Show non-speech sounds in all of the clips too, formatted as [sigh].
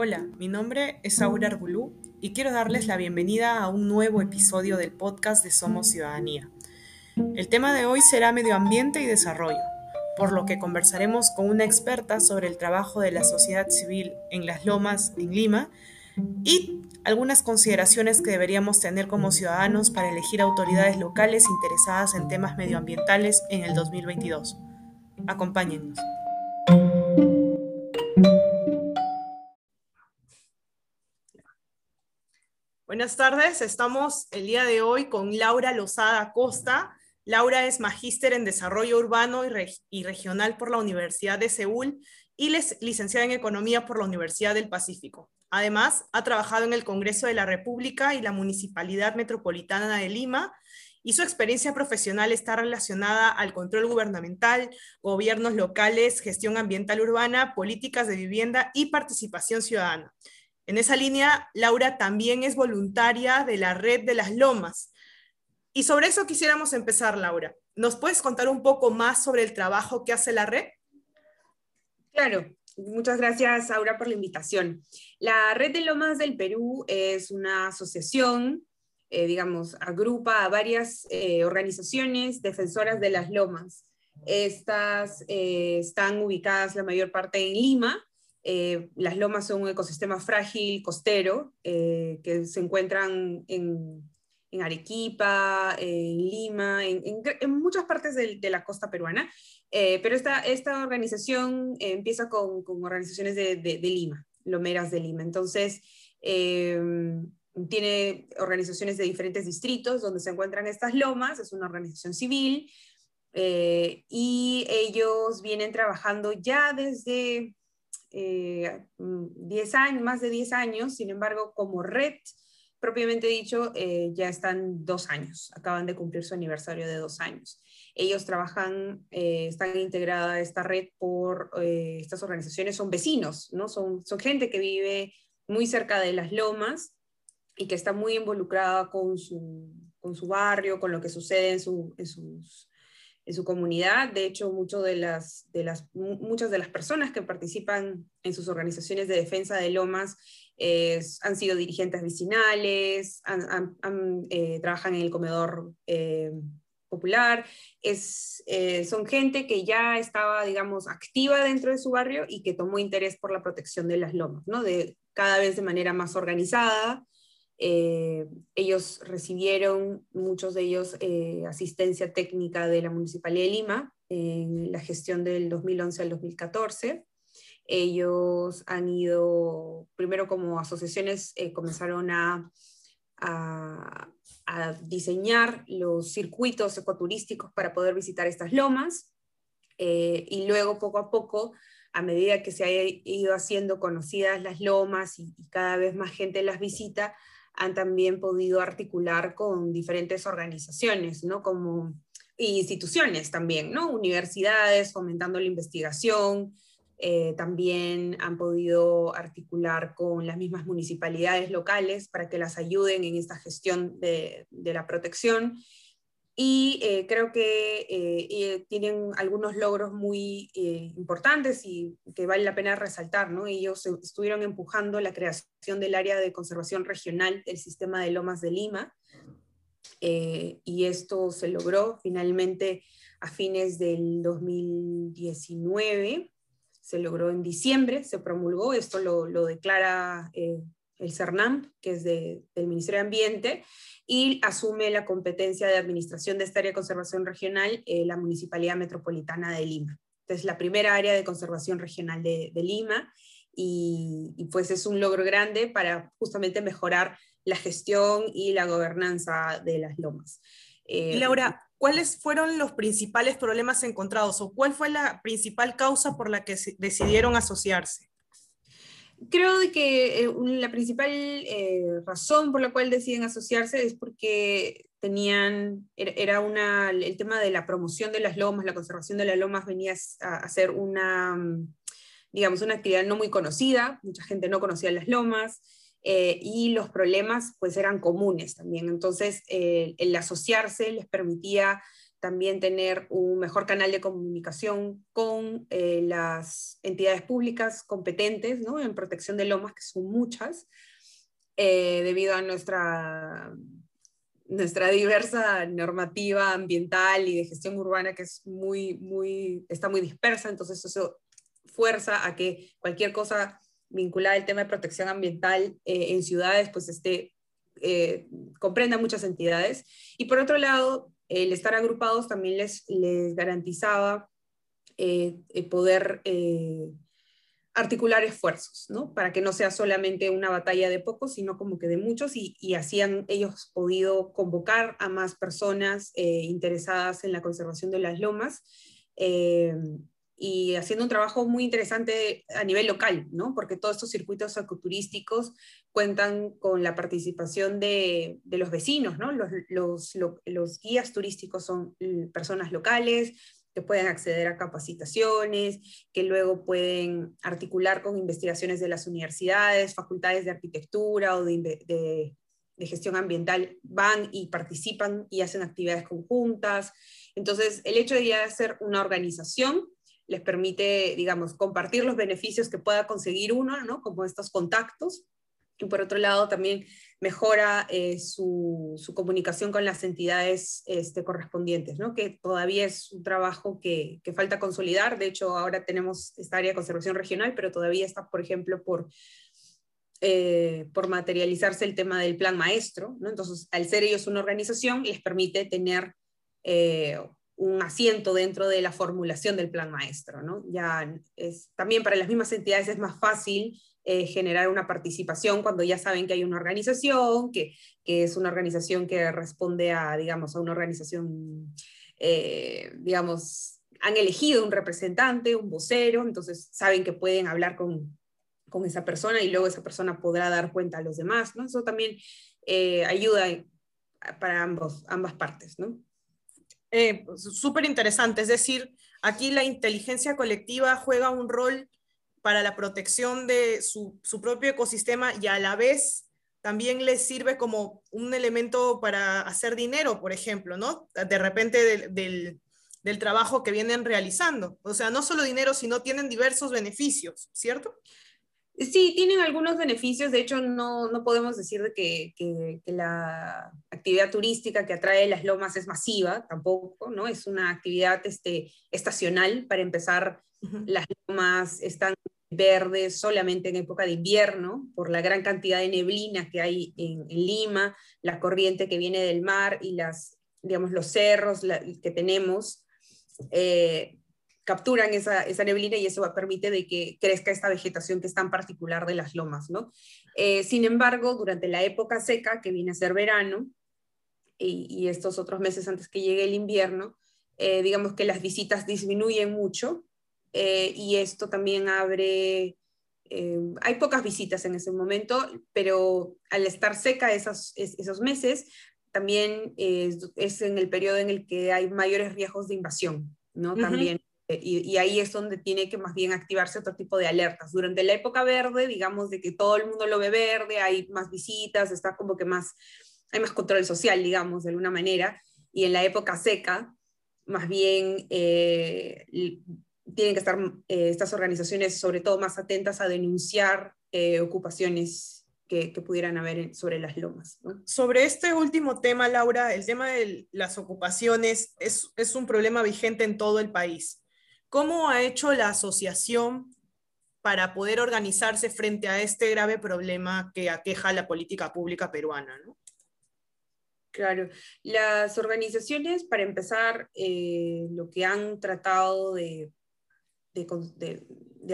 Hola, mi nombre es Aura Argulú y quiero darles la bienvenida a un nuevo episodio del podcast de Somos Ciudadanía. El tema de hoy será medio ambiente y desarrollo, por lo que conversaremos con una experta sobre el trabajo de la sociedad civil en las lomas en Lima y algunas consideraciones que deberíamos tener como ciudadanos para elegir autoridades locales interesadas en temas medioambientales en el 2022. Acompáñennos. Buenas tardes, estamos el día de hoy con Laura Lozada Costa. Laura es magíster en Desarrollo Urbano y, Regional por la Universidad de Seúl y licenciada en Economía por la Universidad del Pacífico. Además, ha trabajado en el Congreso de la República y la Municipalidad Metropolitana de Lima y su experiencia profesional está relacionada al control gubernamental, gobiernos locales, gestión ambiental urbana, políticas de vivienda y participación ciudadana. En esa línea, Laura también es voluntaria de la Red de las Lomas. Y sobre eso quisiéramos empezar, Laura. ¿Nos puedes contar un poco más sobre el trabajo que hace la red? Claro, muchas gracias, Laura, por la invitación. La Red de Lomas del Perú es una asociación, eh, digamos, agrupa a varias eh, organizaciones defensoras de las lomas. Estas eh, están ubicadas la mayor parte en Lima, eh, las lomas son un ecosistema frágil costero eh, que se encuentran en, Arequipa, en Lima, en, muchas partes de, la costa peruana. Eh, pero esta, esta organización empieza con, organizaciones de, Lima, Lomeras de Lima. Entonces, tiene organizaciones de diferentes distritos donde se encuentran estas lomas, es una organización civil. y ellos vienen trabajando ya desde 10 eh, años, más de 10 años, sin embargo, como red, propiamente dicho, eh, ya están dos años, acaban de cumplir su aniversario de dos años. Ellos trabajan, eh, están integrada esta red por estas organizaciones, son vecinos, ¿no? Son, son gente que vive muy cerca de las lomas y que está muy involucrada con su, con su barrio, con lo que sucede en, su, en sus en su comunidad. De hecho, de las, de las, muchas de las personas que participan en sus organizaciones de defensa de lomas han sido dirigentes vecinales, eh, trabajan en el comedor eh, popular. Es, eh, son gente que ya estaba, digamos, activa dentro de su barrio y que tomó interés por la protección de las lomas, ¿no? de, cada vez de manera más organizada eh, ellos recibieron, muchos de ellos, eh, asistencia técnica de la Municipalidad de Lima en la gestión del 2011 al 2014. Ellos han ido, primero como asociaciones, eh, comenzaron a, a, a, diseñar los circuitos ecoturísticos para poder visitar estas lomas. y luego, poco a poco, a medida que se ha ido haciendo conocidas las lomas y, y cada vez más gente las visita, han también podido articular con diferentes organizaciones, ¿no? Como instituciones también, ¿no? Universidades fomentando la investigación, eh, también han podido articular con las mismas municipalidades locales para que las ayuden en esta gestión de, de la protección y eh, creo que eh, tienen algunos logros muy eh, importantes y que vale la pena resaltar. ¿no? Ellos estuvieron empujando la creación del área de conservación regional del sistema de Lomas de Lima y esto se logró finalmente a fines del 2019. Se logró en diciembre, se promulgó, esto lo, lo declara el CERNAM, que es del Ministerio de Ambiente, y asume la competencia de administración de esta área de conservación regional eh, la Municipalidad Metropolitana de Lima. Es la primera área de conservación regional de, Lima y, pues es un logro grande para justamente mejorar la gestión y la gobernanza de las lomas. Eh, Laura, ¿cuáles fueron los principales problemas encontrados o cuál fue la principal causa por la que decidieron asociarse? Creo que eh, la principal eh, razón por la cual deciden asociarse es porque tenían, era una, el tema de la promoción de las lomas, la conservación de las lomas venía a, ser una, mm, digamos, una actividad no muy conocida, mucha gente no conocía las lomas, eh, y los problemas pues eran comunes también. Entonces, el asociarse les permitía también tener un mejor canal de comunicación con eh, las entidades públicas competentes ¿no? en protección de lomas, que son muchas, eh, debido a nuestra, nuestra diversa normativa ambiental y de gestión urbana que es muy, muy, está muy dispersa, entonces eso fuerza a que cualquier cosa vinculada al tema de protección ambiental eh, en ciudades pues esté comprenda muchas entidades. Y por otro lado, el estar agrupados también les, les garantizaba eh, poder eh, articular esfuerzos, ¿no? Para que no sea solamente una batalla de pocos, sino como que de muchos, y, y así han ellos podido convocar a más personas eh, interesadas en la conservación de las lomas y haciendo un trabajo muy interesante a nivel local, ¿no? Porque todos estos circuitos ecoturísticos cuentan con la participación de, de los vecinos, ¿no? Los, los, los, guías turísticos son mm, personas locales que pueden acceder a capacitaciones, que luego pueden articular con investigaciones de las universidades, facultades de arquitectura o de, de, de gestión ambiental, van y participan y hacen actividades conjuntas. Entonces, el hecho de ya ser una organización les permite, digamos, compartir los beneficios que pueda conseguir uno, ¿no? Como estos contactos. Y por otro lado, también mejora eh, su, su, comunicación con las entidades este, correspondientes, ¿no? que todavía es un trabajo que, que, falta consolidar. De hecho, ahora tenemos esta área de conservación regional, pero todavía está, por ejemplo, por, eh, por materializarse el tema del plan maestro. ¿no? Entonces, al ser ellos una organización, les permite tener eh, un asiento dentro de la formulación del plan maestro. ¿no? Ya es, también para las mismas entidades es más fácil eh, generar una participación cuando ya saben que hay una organización, que, que, es una organización que responde a, digamos, a una organización, eh, digamos, han elegido un representante, un vocero, entonces saben que pueden hablar con, con esa persona y luego esa persona podrá dar cuenta a los demás, ¿no? Eso también eh, ayuda para ambos, ambas partes, ¿no? Eh, súper interesante. Es decir, aquí la inteligencia colectiva juega un rol para la protección de su, su propio ecosistema y a la vez también les sirve como un elemento para hacer dinero, por ejemplo, ¿no? De repente del, del, del trabajo que vienen realizando. O sea, no solo dinero, sino tienen diversos beneficios, ¿cierto? Sí, tienen algunos beneficios. De hecho, no, no podemos decir de que, que, que, la actividad turística que atrae las lomas es masiva, tampoco, ¿no? Es una actividad este, estacional. Para empezar, uh -huh. las lomas están verdes solamente en época de invierno, por la gran cantidad de neblina que hay en, en Lima, la corriente que viene del mar y las, digamos, los cerros la, que tenemos. Eh, capturan esa, esa, neblina y eso permite de que crezca esta vegetación que es tan particular de las lomas, ¿no? Eh, sin embargo, durante la época seca, que viene a ser verano, y, y estos otros meses antes que llegue el invierno, eh, digamos que las visitas disminuyen mucho eh, y esto también abre, eh, hay pocas visitas en ese momento, pero al estar seca esos, esos meses, también es, es, en el periodo en el que hay mayores riesgos de invasión, ¿no? Uh -huh. También y, y, ahí es donde tiene que más bien activarse otro tipo de alertas. Durante la época verde, digamos, de que todo el mundo lo ve verde, hay más visitas, está como que más, hay más control social, digamos, de alguna manera, y en la época seca, más bien eh, tienen que estar eh, estas organizaciones sobre todo más atentas a denunciar eh, ocupaciones que, pudieran haber sobre las lomas. Sobre este último tema, Laura, el tema de las ocupaciones es, es un problema vigente en todo el país. ¿Cómo ha hecho la asociación para poder organizarse frente a este grave problema que aqueja la política pública peruana? Claro, las organizaciones, para empezar, eh, lo que han tratado de,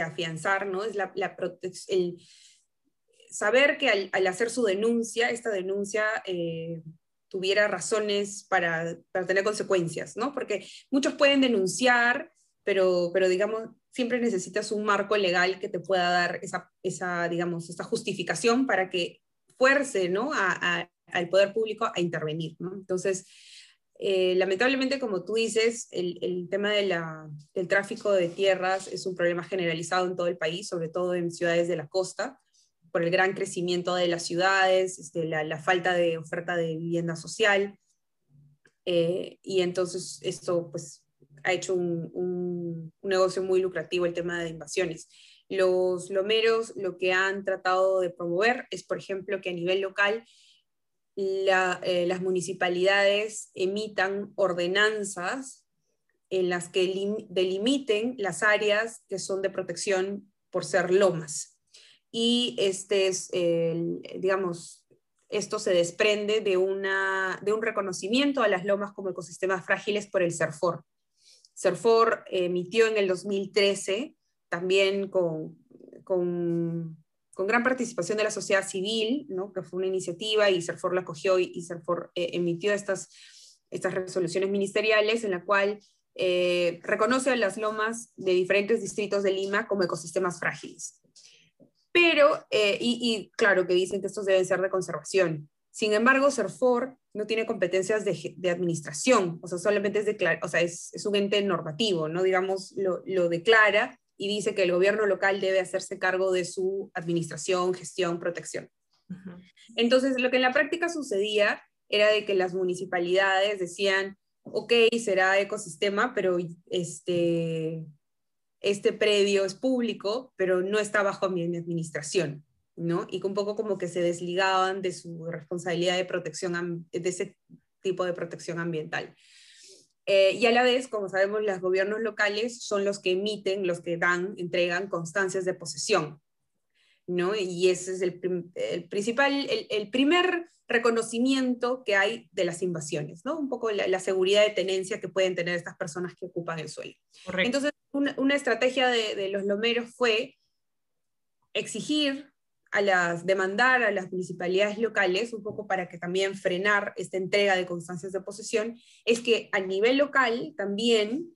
afianzar, ¿no? Es el saber que al, al, hacer su denuncia, esta denuncia eh, tuviera razones para, para, tener consecuencias, ¿no? Porque muchos pueden denunciar pero, pero digamos, siempre necesitas un marco legal que te pueda dar esa, esa digamos, esta justificación para que fuerce, ¿no? A, a, al poder público a intervenir, ¿no? Entonces, eh, lamentablemente, como tú dices, el, el tema de la, del tráfico de tierras es un problema generalizado en todo el país, sobre todo en ciudades de la costa, por el gran crecimiento de las ciudades, este, la, la falta de oferta de vivienda social, eh, y entonces esto pues ha hecho un, negocio muy lucrativo el tema de invasiones. Los lomeros lo que han tratado de promover es, por ejemplo, que a nivel local eh, las municipalidades emitan ordenanzas en las que delimiten las áreas que son de protección por ser lomas. Y este es, digamos, esto se desprende de, de un reconocimiento a las lomas como ecosistemas frágiles por el CERFOR. CERFOR emitió en el 2013, también con, con con gran participación de la sociedad civil, ¿no? que fue una iniciativa y CERFOR la acogió y, y eh, emitió estas, estas resoluciones ministeriales en la cual eh, reconoce a las lomas de diferentes distritos de Lima como ecosistemas frágiles. Pero, eh, y, claro que dicen que estos deben ser de conservación. Sin embargo, CERFOR no tiene competencias de, de administración, o sea, solamente es, o sea, es, es, un ente normativo, ¿no? Digamos, lo, lo declara y dice que el gobierno local debe hacerse cargo de su administración, gestión, protección. Entonces, lo que en la práctica sucedía era de que las municipalidades decían, ok, será ecosistema, pero este, este predio es público, pero no está bajo mi administración, ¿no? Y un poco como que se desligaban de su responsabilidad de protección, de ese tipo de protección ambiental. Eh, y a la vez, como sabemos, los gobiernos locales son los que emiten, los que dan, entregan constancias de posesión. ¿no? Y ese es el, principal, el, primer reconocimiento que hay de las invasiones, ¿no? Un poco la, seguridad de tenencia que pueden tener estas personas que ocupan el suelo. Entonces, una, estrategia de, de, los lomeros fue exigir a las, demandar a las municipalidades locales, un poco para que también frenar esta entrega de constancias de posesión, es que a nivel local también,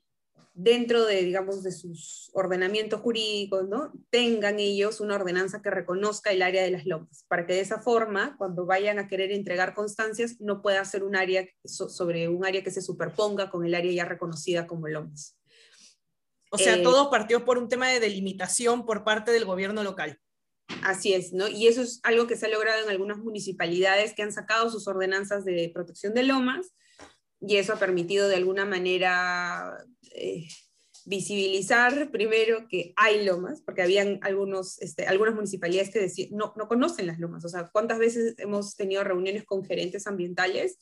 dentro de, digamos, de sus ordenamientos jurídicos, ¿no? tengan ellos una ordenanza que reconozca el área de las lomas, para que de esa forma, cuando vayan a querer entregar constancias, no pueda ser un área sobre un área que se superponga con el área ya reconocida como lomas. O sea, eh, todo partió por un tema de delimitación por parte del gobierno local. Así es, ¿no? Y eso es algo que se ha logrado en algunas municipalidades que han sacado sus ordenanzas de protección de lomas y eso ha permitido de alguna manera eh, visibilizar primero que hay lomas, porque habían algunos, este, algunas municipalidades que decían, no, no conocen las lomas, o sea, ¿cuántas veces hemos tenido reuniones con gerentes ambientales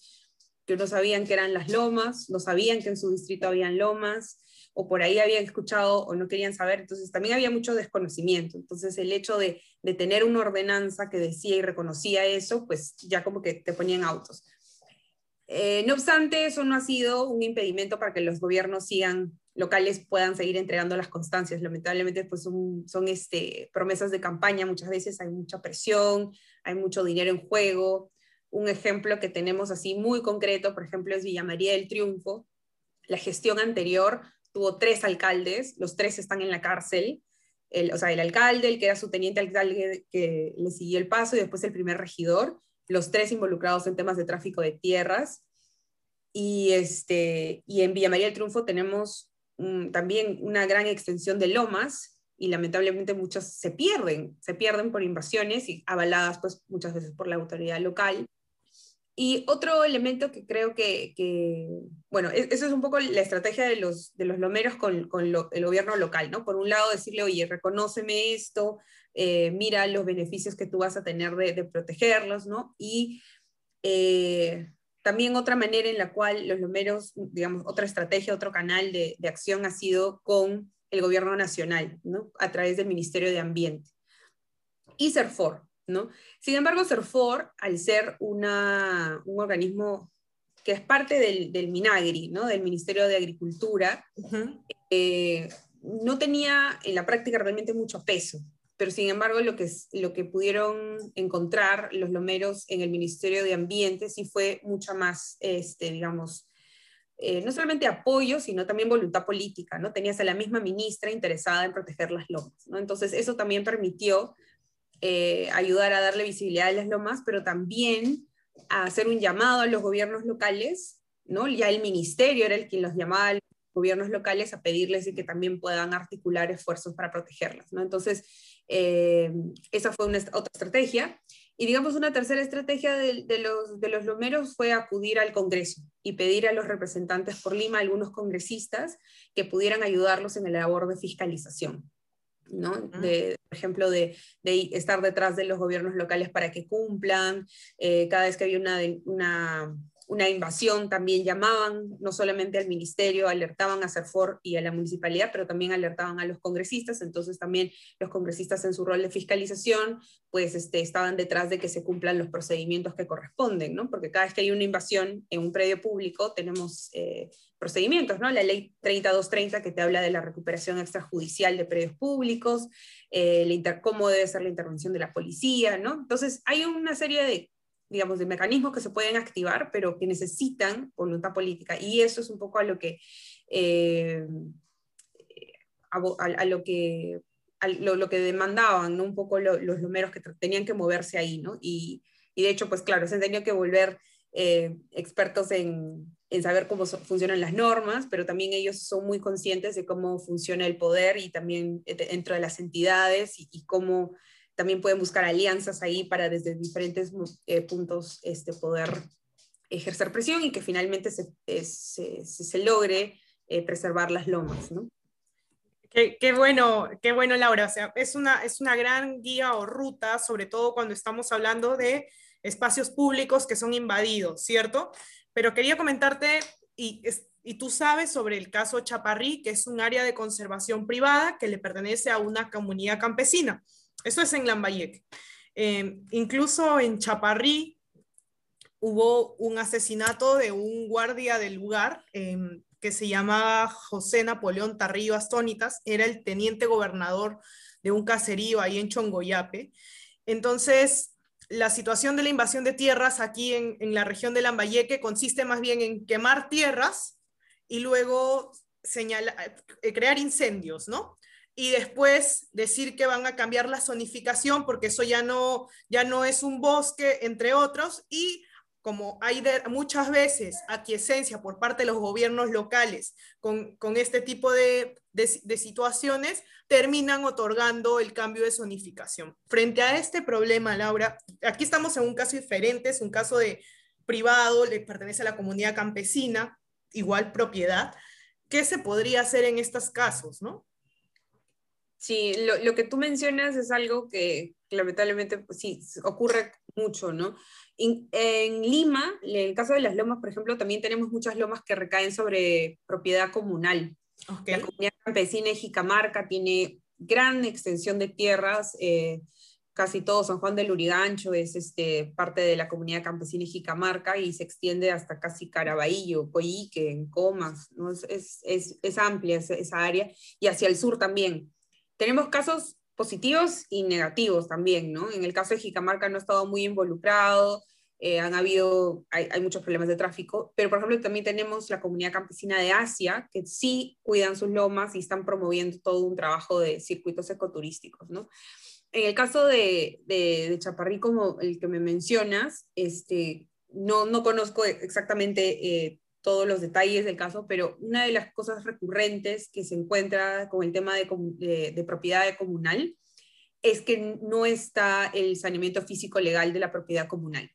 que no sabían que eran las lomas, no sabían que en su distrito habían lomas? O por ahí habían escuchado o no querían saber, entonces también había mucho desconocimiento. Entonces el hecho de, tener una ordenanza que decía y reconocía eso, pues ya como que te ponían autos. Eh, no obstante, eso no ha sido un impedimento para que los gobiernos sigan locales puedan seguir entregando las constancias. Lamentablemente, pues son, son este, promesas de campaña, muchas veces hay mucha presión, hay mucho dinero en juego. Un ejemplo que tenemos así muy concreto, por ejemplo, es Villa María del Triunfo. La gestión anterior tuvo tres alcaldes, los tres están en la cárcel, el, o sea, el alcalde, el que era su teniente alcalde que le siguió el paso y después el primer regidor, los tres involucrados en temas de tráfico de tierras. Y, este, y en Villa María del Triunfo tenemos también una gran extensión de lomas y lamentablemente muchas se pierden, se pierden por invasiones y avaladas pues muchas veces por la autoridad local. Y otro elemento que creo que, bueno, e-, eso es un poco la estrategia de los, de los lomeros con, con el gobierno local, ¿no? Por un lado, decirle, oye, reconóceme esto, eh, mira los beneficios que tú vas a tener de, protegerlos, ¿no? Y eh, también otra manera en la cual los lomeros, digamos, otra estrategia, otro canal de, de acción ha sido con el gobierno nacional, ¿no? A través del Ministerio de Ambiente. Y CERFOR, sin embargo, CERFOR, al ser un organismo que es parte del, MINAGRI, ¿no? del Ministerio de Agricultura, eh, no tenía en la práctica realmente mucho peso, pero sin embargo lo que, lo que pudieron encontrar los lomeros en el Ministerio de Ambiente sí fue mucha más, este, digamos, eh, no solamente apoyo, sino también voluntad política, ¿no? Tenías a la misma ministra interesada en proteger las lomas, ¿no? Entonces eso también permitió eh, ayudar a darle visibilidad a las lomas, pero también a hacer un llamado a los gobiernos locales, ¿no? Ya el ministerio era el quien los llamaba a los gobiernos locales a pedirles que también puedan articular esfuerzos para protegerlas, ¿no? Entonces, eh, esa fue una, otra estrategia. Y digamos, una tercera estrategia de, los, de los lomeros fue acudir al Congreso y pedir a los representantes por Lima, algunos congresistas, que pudieran ayudarlos en la labor de fiscalización. ¿No? De, por ejemplo, de, de, estar detrás de los gobiernos locales para que cumplan, eh, cada vez que había una, una una invasión, también llamaban no solamente al ministerio, alertaban a CERFOR y a la municipalidad, pero también alertaban a los congresistas, entonces también los congresistas en su rol de fiscalización, pues este, estaban detrás de que se cumplan los procedimientos que corresponden, ¿no? Porque cada vez que hay una invasión en un predio público tenemos eh, procedimientos, ¿no? La ley 3230 que te habla de la recuperación extrajudicial de predios públicos, eh, cómo debe ser la intervención de la policía, ¿no? Entonces hay una serie de digamos, de mecanismos que se pueden activar, pero que necesitan voluntad política. Y eso es un poco a lo que, eh, a, lo que, lo, que demandaban, ¿no? Un poco los números que tenían que moverse ahí, ¿no? Y, y, de hecho, pues claro, se han tenido que volver eh, expertos en, en, saber cómo funcionan las normas, pero también ellos son muy conscientes de cómo funciona el poder y también eh, dentro de las entidades y, cómo también pueden buscar alianzas ahí para desde diferentes eh, puntos este, poder ejercer presión y que finalmente se, eh, se, se, logre preservar las lomas. ¿no? Qué, bueno, qué bueno, Laura. O es una, es una gran guía o ruta, sobre todo cuando estamos hablando de espacios públicos que son invadidos, ¿cierto? Pero quería comentarte, y, tú sabes sobre el caso Chaparrí, que es un área de conservación privada que le pertenece a una comunidad campesina. Eso es en Lambayeque. Eh, incluso en Chaparrí hubo un asesinato de un guardia del lugar em, que se llamaba José Napoleón Tarrillo Astónitas, era el teniente gobernador de un caserío ahí en Chongoyape. Entonces, la situación de la invasión de tierras aquí en, en la región de Lambayeque consiste más bien en quemar tierras y luego eh, crear incendios, ¿no? y después decir que van a cambiar la zonificación porque eso ya no, ya no es un bosque, entre otros, y como hay muchas veces aquiescencia por parte de los gobiernos locales con, con este tipo de, de, situaciones, terminan otorgando el cambio de zonificación. Frente a este problema, Laura, aquí estamos en un caso diferente, es un caso de privado, le pertenece a la comunidad campesina, igual propiedad. ¿Qué se podría hacer en estos casos, no? Sí, lo, lo, que tú mencionas es algo que, lamentablemente pues, sí ocurre mucho, ¿no? En, en, Lima, en el caso de las lomas, por ejemplo, también tenemos muchas lomas que recaen sobre propiedad comunal. La comunidad campesina de Jicamarca tiene gran extensión de tierras, eh, casi todo San Juan del Urigancho es este, parte de la comunidad campesina de Jicamarca y se extiende hasta casi Caraballo, Coyique, en Comas, ¿no? es, es, es, amplia esa área, y hacia el sur también tenemos casos positivos y negativos también, ¿no? En el caso de Jicamarca no ha estado muy involucrado, eh, han habido, hay, muchos problemas de tráfico, pero por ejemplo también tenemos la comunidad campesina de Asia, que sí cuidan sus lomas y están promoviendo todo un trabajo de circuitos ecoturísticos, ¿no? En el caso de, de, de Chaparrí, como el que me mencionas, este, no, no conozco exactamente eh, todos los detalles del caso, pero una de las cosas recurrentes que se encuentra con el tema de, de, propiedad comunal es que no está el saneamiento físico legal de la propiedad comunal,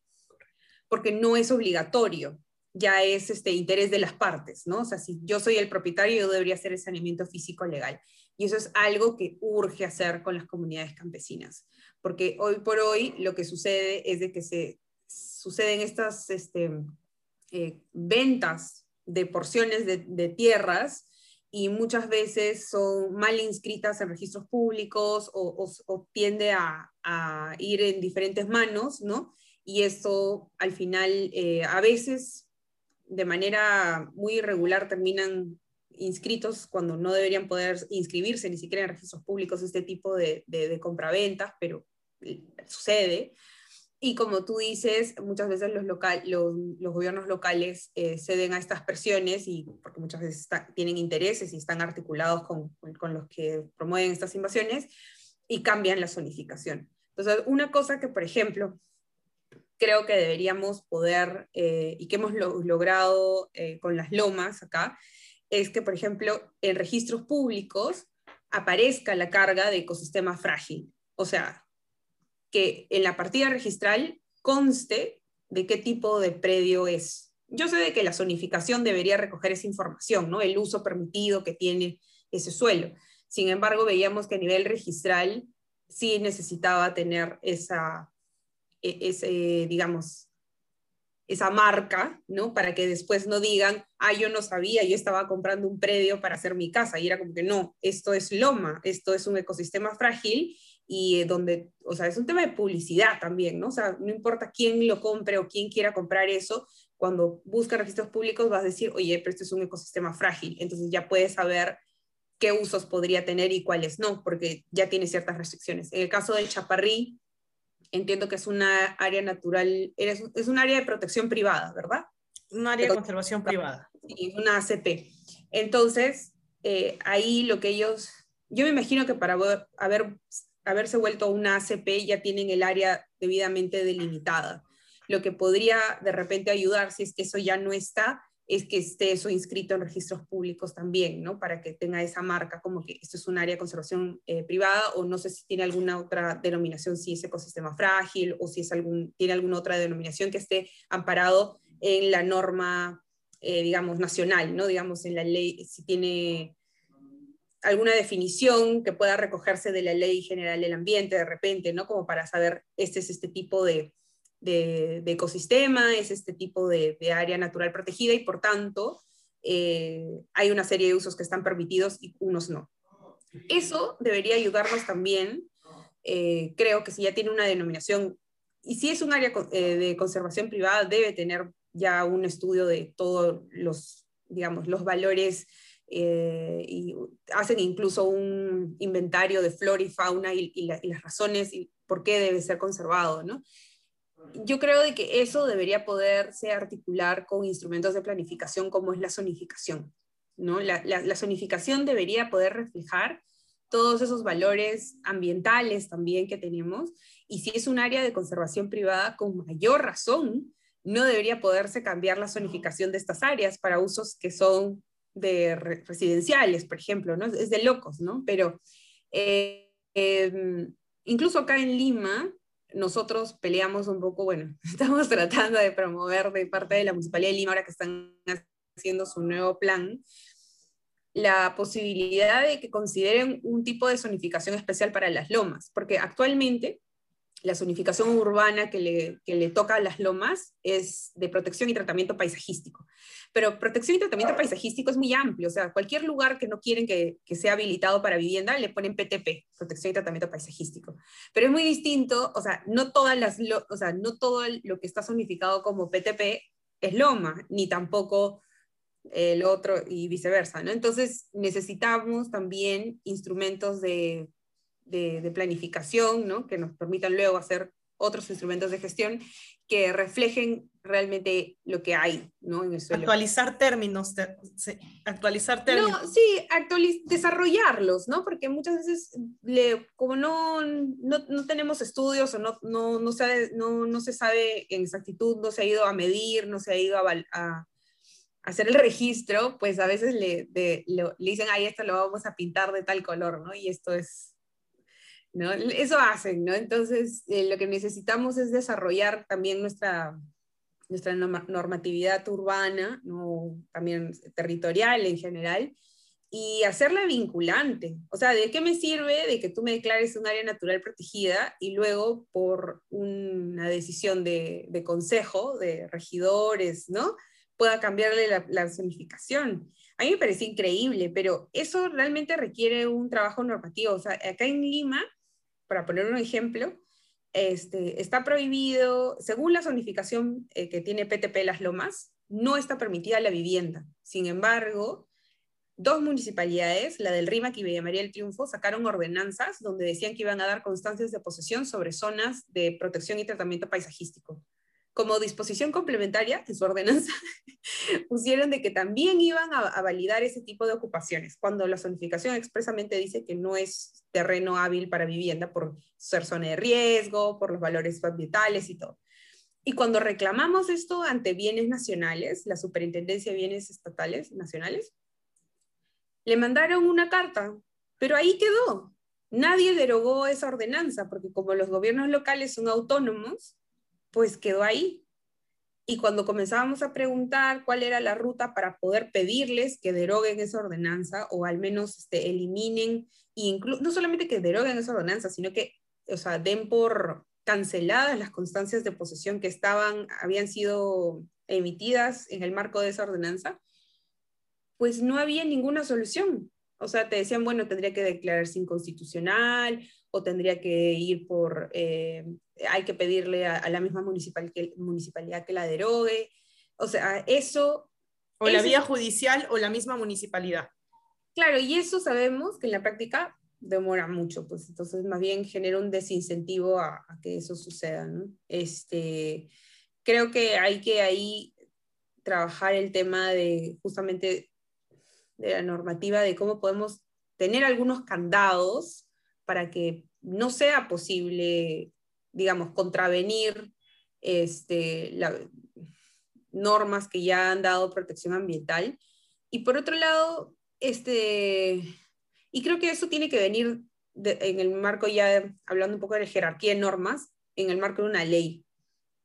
porque no es obligatorio, ya es este interés de las partes, ¿no? O sea, si yo soy el propietario, yo debería hacer el saneamiento físico legal. Y eso es algo que urge hacer con las comunidades campesinas, porque hoy por hoy lo que sucede es de que se suceden estas este, eh, ventas de porciones de, tierras y muchas veces son mal inscritas en registros públicos o, tiende a, ir en diferentes manos, ¿no? Y eso al final eh, a veces de manera muy irregular terminan inscritos cuando no deberían poder inscribirse ni siquiera en registros públicos este tipo de compraventas, pero eh, sucede. Y como tú dices, muchas veces los, local, los, gobiernos locales eh, ceden a estas presiones y porque muchas veces tienen intereses y están articulados con, con, los que promueven estas invasiones y cambian la zonificación. Entonces, una cosa que, por ejemplo, creo que deberíamos poder eh, y que hemos logrado eh, con las lomas acá, es que, por ejemplo, en registros públicos aparezca la carga de ecosistema frágil. O sea, que en la partida registral conste de qué tipo de predio es. Yo sé de que la zonificación debería recoger esa información, ¿no? El uso permitido que tiene ese suelo. Sin embargo, veíamos que a nivel registral sí necesitaba tener esa, e, ese, digamos, esa marca, ¿no? Para que después no digan, ah, yo no sabía, yo estaba comprando un predio para hacer mi casa. Y era como que no, esto es loma, esto es un ecosistema frágil y donde, o sea, es un tema de publicidad también, ¿no? O sea, no importa quién lo compre o quién quiera comprar eso, cuando busca registros públicos vas a decir, oye, pero esto es un ecosistema frágil, entonces ya puedes saber qué usos podría tener y cuáles no, porque ya tiene ciertas restricciones. En el caso del Chaparrí, entiendo que es una área natural, es un área de protección privada, ¿verdad? Un área de conservación privada. Sí, una ACP. Entonces, eh, ahí lo que ellos, yo me imagino que para haber, haberse vuelto una ACP ya tienen el área debidamente delimitada. Lo que podría de repente ayudar, si es que eso ya no está, es que esté eso inscrito en registros públicos también, ¿no? Para que tenga esa marca como que esto es un área de conservación eh, privada o no sé si tiene alguna otra denominación, si es ecosistema frágil o si es algún, tiene alguna otra denominación que esté amparado en la norma, eh, digamos, nacional, ¿no? Digamos, en la ley, si tiene alguna definición que pueda recogerse de la ley general del ambiente de repente, ¿no? Como para saber, este es este tipo de, de, ecosistema, es este tipo de, área natural protegida y por tanto eh, hay una serie de usos que están permitidos y unos no. Eso debería ayudarnos también, eh, creo que si ya tiene una denominación y si es un área eh, de conservación privada, debe tener ya un estudio de todos los, digamos, los valores y hacen incluso un inventario de flora y fauna y, las razones y por qué debe ser conservado, ¿no? yo creo de que eso debería poderse articular con instrumentos de planificación como es la zonificación. ¿no? La, la, zonificación debería poder reflejar todos esos valores ambientales también que tenemos y si es un área de conservación privada, con mayor razón, no debería poderse cambiar la zonificación de estas áreas para usos que son de residenciales, por ejemplo, ¿no? Es de locos, ¿no? Pero eh, em, incluso acá en Lima, nosotros peleamos un poco, bueno, [laughs] estamos tratando de promover de parte de la Municipalidad de Lima, ahora que están haciendo su nuevo plan, la posibilidad de que consideren un tipo de zonificación especial para las lomas, porque actualmente la zonificación urbana que le, que le toca a las lomas es de protección y tratamiento paisajístico. Pero protección y tratamiento paisajístico es muy amplio, o sea, cualquier lugar que no quieren que, que sea habilitado para vivienda le ponen PTP, protección y tratamiento paisajístico. Pero es muy distinto, o sea, no, todas las, o sea, no todo lo que está zonificado como PTP es loma, ni tampoco el otro y viceversa, ¿no? Entonces necesitamos también instrumentos de de, planificación, ¿no? que nos permitan luego hacer otros instrumentos de gestión que reflejen realmente lo que hay ¿no? en el suelo. Actualizar términos, actualizar términos. No, sí, desarrollarlos, ¿no? porque muchas veces, le, como no, no, no, tenemos estudios o no, no, no, sabe, no, no se sabe en exactitud, no se ha ido a medir, no se ha ido a, a hacer el registro, pues a veces le, le, le dicen, ay, esto lo vamos a pintar de tal color, ¿no? Y esto es ¿no? Eso hacen, ¿no? Entonces, eh, lo que necesitamos es desarrollar también nuestra, nuestra normatividad urbana, también territorial en general, y hacerla vinculante. O sea, ¿de qué me sirve de que tú me declares un área natural protegida y luego por una decisión de, de consejo, de regidores, ¿no? pueda cambiarle la, la zonificación? A mí me parece increíble, pero eso realmente requiere un trabajo normativo. O sea, acá en Lima para poner un ejemplo, este, está prohibido, según la zonificación eh, que tiene PTP Las Lomas, no está permitida la vivienda. Sin embargo, dos municipalidades, la del RIMAC y Villa María del Triunfo, sacaron ordenanzas donde decían que iban a dar constancias de posesión sobre zonas de protección y tratamiento paisajístico como disposición complementaria en su ordenanza, pusieron de que también iban a, validar ese tipo de ocupaciones, cuando la zonificación expresamente dice que no es terreno hábil para vivienda por ser zona de riesgo, por los valores ambientales y todo. Y cuando reclamamos esto ante bienes nacionales, la Superintendencia de Bienes Estatales Nacionales, le mandaron una carta, pero ahí quedó. nadie derogó esa ordenanza, porque como los gobiernos locales son autónomos, pues quedó ahí. Y cuando comenzábamos a preguntar cuál era la ruta para poder pedirles que deroguen esa ordenanza o al menos este, eliminen, y no solamente que deroguen esa ordenanza, sino que, o sea, den por canceladas las constancias de posesión que estaban, habían sido emitidas en el marco de esa ordenanza, pues no había ninguna solución. O sea, te decían, bueno, tendría que declararse inconstitucional o tendría que ir por, eh, hay que pedirle a, la misma municipal que, municipalidad que la derogue. O sea, eso... O la vía judicial o la misma municipalidad. Claro, y eso sabemos que en la práctica demora mucho, pues entonces más bien genera un desincentivo a, que eso suceda, ¿no? Este, creo que hay que ahí trabajar el tema de justamente de la normativa de cómo podemos tener algunos candados para que no sea posible, digamos, contravenir este, normas que ya han dado protección ambiental. Y por otro lado, este, y creo que eso tiene que venir en el marco ya, hablando un poco de la jerarquía de normas, en el marco de una ley.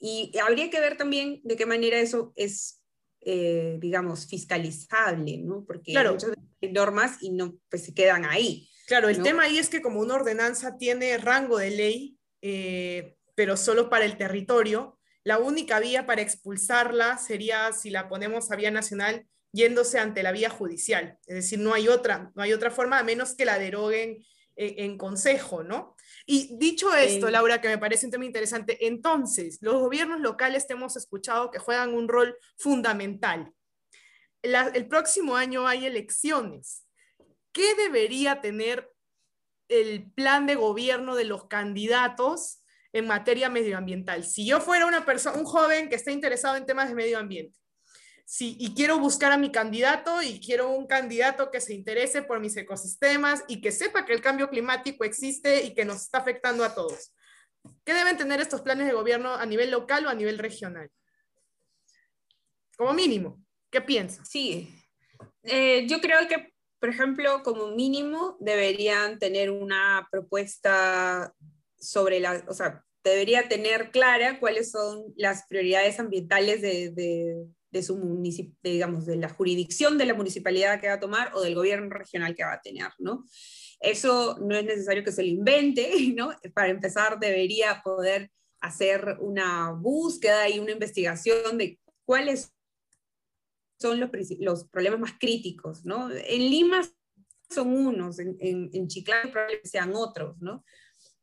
Y habría que ver también de qué manera eso es, eh, digamos, fiscalizable, ¿no? Porque claro. muchas hay normas y no, pues se quedan ahí. Claro, el tema ahí es que como una ordenanza tiene rango de ley, eh, pero solo para el territorio, la única vía para expulsarla sería, si la ponemos a vía nacional, yéndose ante la vía judicial. Es decir, no hay otra, no hay otra forma a menos que la deroguen eh, en, consejo, ¿no? Y dicho esto, Laura, que me parece un tema interesante, entonces, los gobiernos locales te hemos escuchado que juegan un rol fundamental. el próximo año hay elecciones. ¿Qué debería tener el plan de gobierno de los candidatos en materia medioambiental? Si yo fuera una persona, un joven que esté interesado en temas de medio ambiente, Sí, y quiero buscar a mi candidato y quiero un candidato que se interese por mis ecosistemas y que sepa que el cambio climático existe y que nos está afectando a todos. ¿Qué deben tener estos planes de gobierno a nivel local o a nivel regional? Como mínimo, ¿qué piensas? Sí, eh, yo creo que, por ejemplo, como mínimo deberían tener una propuesta sobre la, o sea, debería tener clara cuáles son las prioridades ambientales de, de su digamos, de la jurisdicción de la municipalidad que va a tomar o del gobierno regional que va a tener, ¿no? Eso no es necesario que se lo invente, [laughs] ¿no? Para empezar, debería poder hacer una búsqueda y una investigación de cuáles son los, los problemas más críticos, ¿no? En Lima son unos, en, en, en Chiclayo probablemente sean otros, ¿no?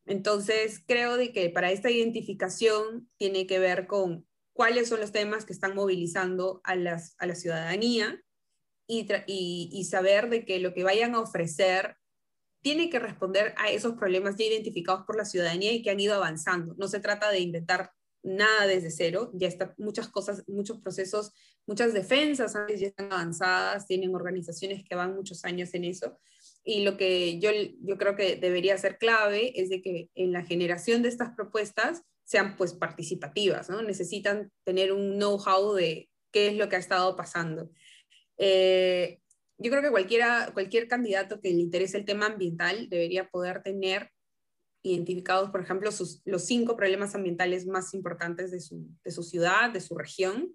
Entonces, creo de que para esta identificación tiene que ver con cuáles son los temas que están movilizando a, las, a la ciudadanía y, y, saber de que lo que vayan a ofrecer tiene que responder a esos problemas ya identificados por la ciudadanía y que han ido avanzando. No se trata de inventar nada desde cero, ya están muchas cosas, muchos procesos, muchas defensas ya están avanzadas, tienen organizaciones que van muchos años en eso. Y lo que yo, yo creo que debería ser clave es de que en la generación de estas propuestas sean pues participativas, ¿no? Necesitan tener un know-how de qué es lo que ha estado pasando. Eh, yo creo que cualquiera, cualquier candidato que le interese el tema ambiental debería poder tener identificados, por ejemplo, sus, los cinco problemas ambientales más importantes de su, de su ciudad, de su región,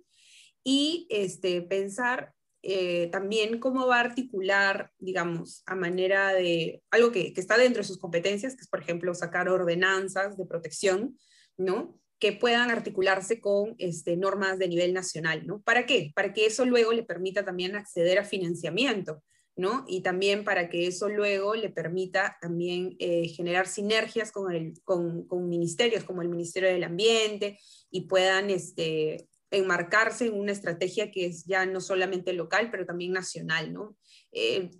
y este, pensar eh, también cómo va a articular, digamos, a manera de algo que, que, está dentro de sus competencias, que es, por ejemplo, sacar ordenanzas de protección, ¿no? que puedan articularse con este, normas de nivel nacional, ¿no? ¿Para qué? Para que eso luego le permita también acceder a financiamiento, ¿no? Y también para que eso luego le permita también eh, generar sinergias con, el, con, con, ministerios como el Ministerio del Ambiente y puedan este, enmarcarse en una estrategia que es ya no solamente local, pero también nacional, ¿no? Eh,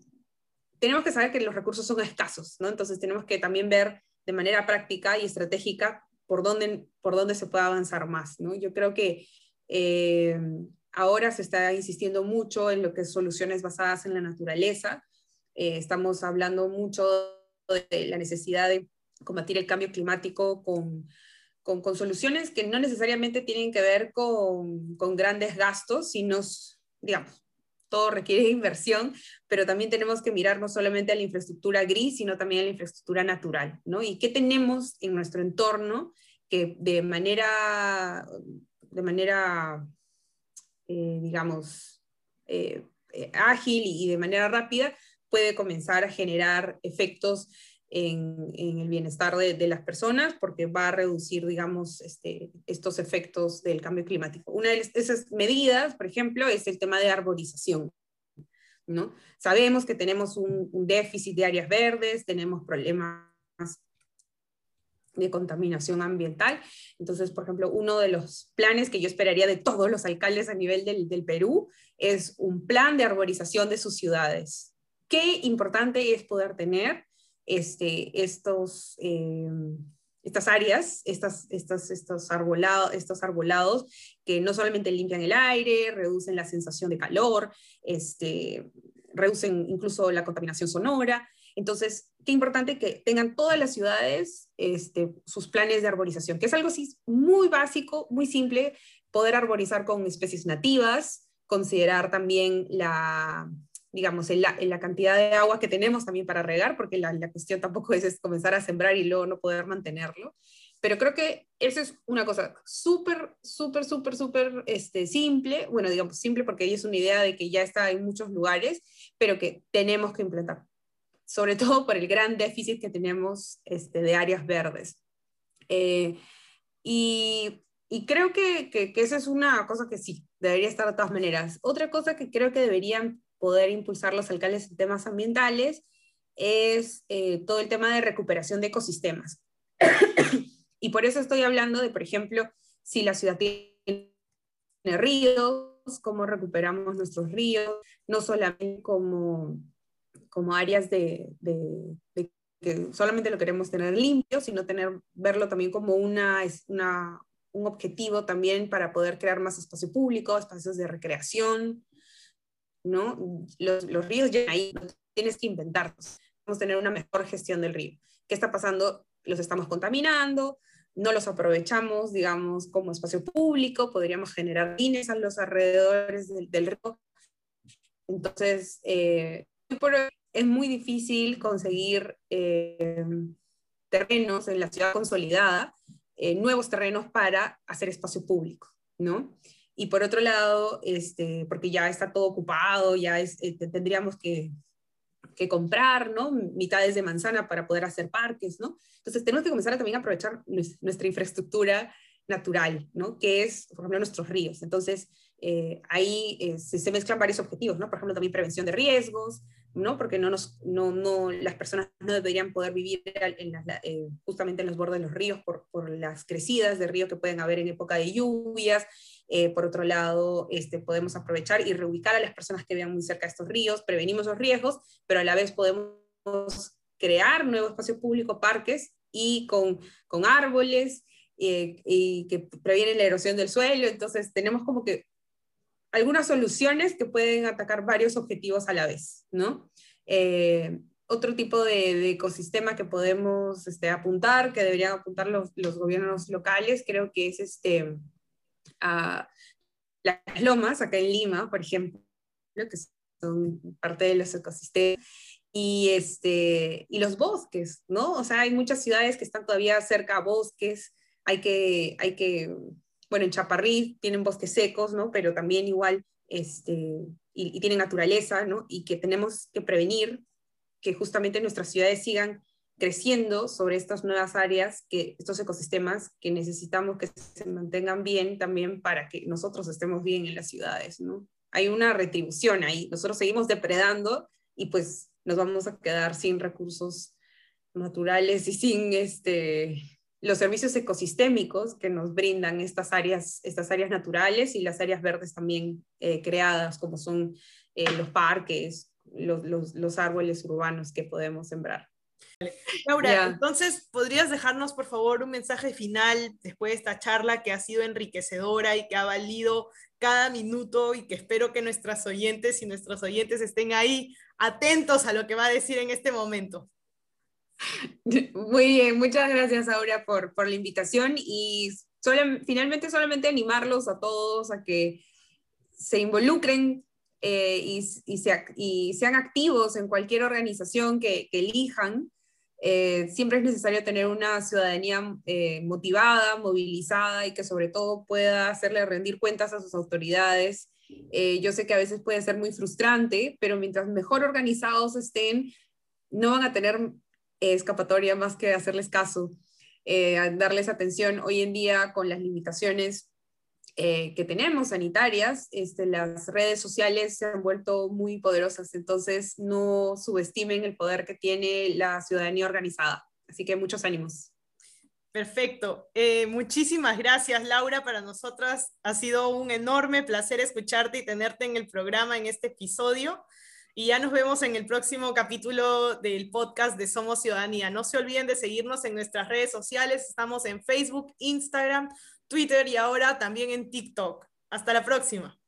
tenemos que saber que los recursos son escasos, ¿no? Entonces tenemos que también ver de manera práctica y estratégica por dónde, por dónde se puede avanzar más. ¿no? Yo creo que eh, ahora se está insistiendo mucho en lo que es soluciones basadas en la naturaleza. Eh, estamos hablando mucho de la necesidad de combatir el cambio climático con, con, soluciones que no necesariamente tienen que ver con, con grandes gastos, sino, digamos, todo requiere inversión, pero también tenemos que mirar no solamente a la infraestructura gris, sino también a la infraestructura natural, ¿no? Y qué tenemos en nuestro entorno que de manera, de manera eh, digamos, eh, eh, ágil y de manera rápida puede comenzar a generar efectos en, el bienestar de, las personas porque va a reducir, digamos, este, estos efectos del cambio climático. Una de esas medidas, por ejemplo, es el tema de arborización. ¿no? Sabemos que tenemos un, déficit de áreas verdes, tenemos problemas de contaminación ambiental. Entonces, por ejemplo, uno de los planes que yo esperaría de todos los alcaldes a nivel del, del Perú es un plan de arborización de sus ciudades. Qué importante es poder tener este, estos, eh, estas áreas, estas, estos, estos, arbolados, estos arbolados que no solamente limpian el aire, reducen la sensación de calor, este, reducen incluso la contaminación sonora. Entonces, qué importante que tengan todas las ciudades este, sus planes de arborización, que es algo así muy básico, muy simple, poder arborizar con especies nativas, considerar también la, digamos, en la, cantidad de agua que tenemos también para regar, porque la, cuestión tampoco es, comenzar a sembrar y luego no poder mantenerlo. Pero creo que eso es una cosa súper, súper, súper, súper este, simple. Bueno, digamos simple porque es una idea de que ya está en muchos lugares, pero que tenemos que implementar. Sobre todo por el gran déficit que tenemos este, de áreas verdes. Eh, y, y, creo que, que, que esa es una cosa que sí, debería estar de todas maneras. Otra cosa que creo que deberían poder impulsar los alcaldes en temas ambientales es eh, todo el tema de recuperación de ecosistemas. [coughs] y por eso estoy hablando de, por ejemplo, si la ciudad tiene ríos, cómo recuperamos nuestros ríos, no solamente como, como áreas de, de, que solamente lo queremos tener limpio, sino tener, verlo también como una, una, un objetivo también para poder crear más espacio público, espacios de recreación, ¿no? Los, los ríos ya ahí, tienes que inventarlos. Vamos a tener una mejor gestión del río. ¿Qué está pasando? Los estamos contaminando, no los aprovechamos, digamos, como espacio público, podríamos generar pines a los alrededores del, río. Entonces, eh, es muy difícil conseguir eh, terrenos en la ciudad consolidada, eh, nuevos terrenos para hacer espacio público, ¿no? Y por otro lado, este, porque ya está todo ocupado, ya es, eh, tendríamos que, que, comprar, ¿no? Mitades de manzana para poder hacer parques, ¿no? Entonces tenemos que comenzar a también aprovechar nuestra infraestructura natural, ¿no? Que es, por ejemplo, nuestros ríos. Entonces, eh, ahí eh, se, mezclan varios objetivos, ¿no? Por ejemplo, también prevención de riesgos, ¿no? Porque no nos, no, no, las personas no deberían poder vivir en justamente en los bordes de los ríos por, por, las crecidas de río que pueden haber en época de lluvias, eh, por otro lado, este, podemos aprovechar y reubicar a las personas que vean muy cerca de estos ríos, prevenimos los riesgos, pero a la vez podemos crear nuevo espacio público, parques y con, con árboles eh, y que previenen la erosión del suelo. Entonces, tenemos como que algunas soluciones que pueden atacar varios objetivos a la vez, ¿no? Eh, otro tipo de, ecosistema que podemos este, apuntar, que deberían apuntar los, los, gobiernos locales, creo que es este, las lomas, acá en Lima, por ejemplo, que son parte de los ecosistemas, y, este, y los bosques, ¿no? O sea, hay muchas ciudades que están todavía cerca a bosques, hay que, hay que, bueno, en Chaparrí tienen bosques secos, ¿no? Pero también igual, este, y, y tienen naturaleza, ¿no? Y que tenemos que prevenir que justamente nuestras ciudades sigan creciendo sobre estas nuevas áreas, que, estos ecosistemas que necesitamos que se mantengan bien también para que nosotros estemos bien en las ciudades, ¿no? Hay una retribución ahí, nosotros seguimos depredando y pues nos vamos a quedar sin recursos naturales y sin este, los servicios ecosistémicos que nos brindan estas áreas, estas áreas naturales y las áreas verdes también eh, creadas, como son eh, los parques, los, los, los árboles urbanos que podemos sembrar. Laura, entonces, ¿podrías dejarnos, por favor, un mensaje final después de esta charla que ha sido enriquecedora y que ha valido cada minuto y que espero que nuestras oyentes y nuestros oyentes estén ahí atentos a lo que va a decir en este momento? [laughs] Muy bien, muchas gracias, Aura, por, por la invitación y finalmente solamente animarlos a todos a que se involucren eh, y, y, sean activos en cualquier organización que, elijan. Eh, siempre es necesario tener una ciudadanía eh, motivada, movilizada y que sobre todo pueda hacerle rendir cuentas a sus autoridades. yo sé que a veces puede ser muy frustrante, pero mientras mejor organizados estén, no van a tener escapatoria más que hacerles caso, darles atención. Hoy en día, con las limitaciones eh, que tenemos sanitarias, este, las redes sociales se han vuelto muy poderosas, entonces no subestimen el poder que tiene la ciudadanía organizada. Así que muchos ánimos. Perfecto. Eh, muchísimas gracias, Laura. Para nosotras ha sido un enorme placer escucharte y tenerte en el programa en este episodio. Y ya nos vemos en el próximo capítulo del podcast de Somos Ciudadanía. No se olviden de seguirnos en nuestras redes sociales. Estamos en Facebook, Instagram, Twitter y ahora también en TikTok. Hasta la próxima.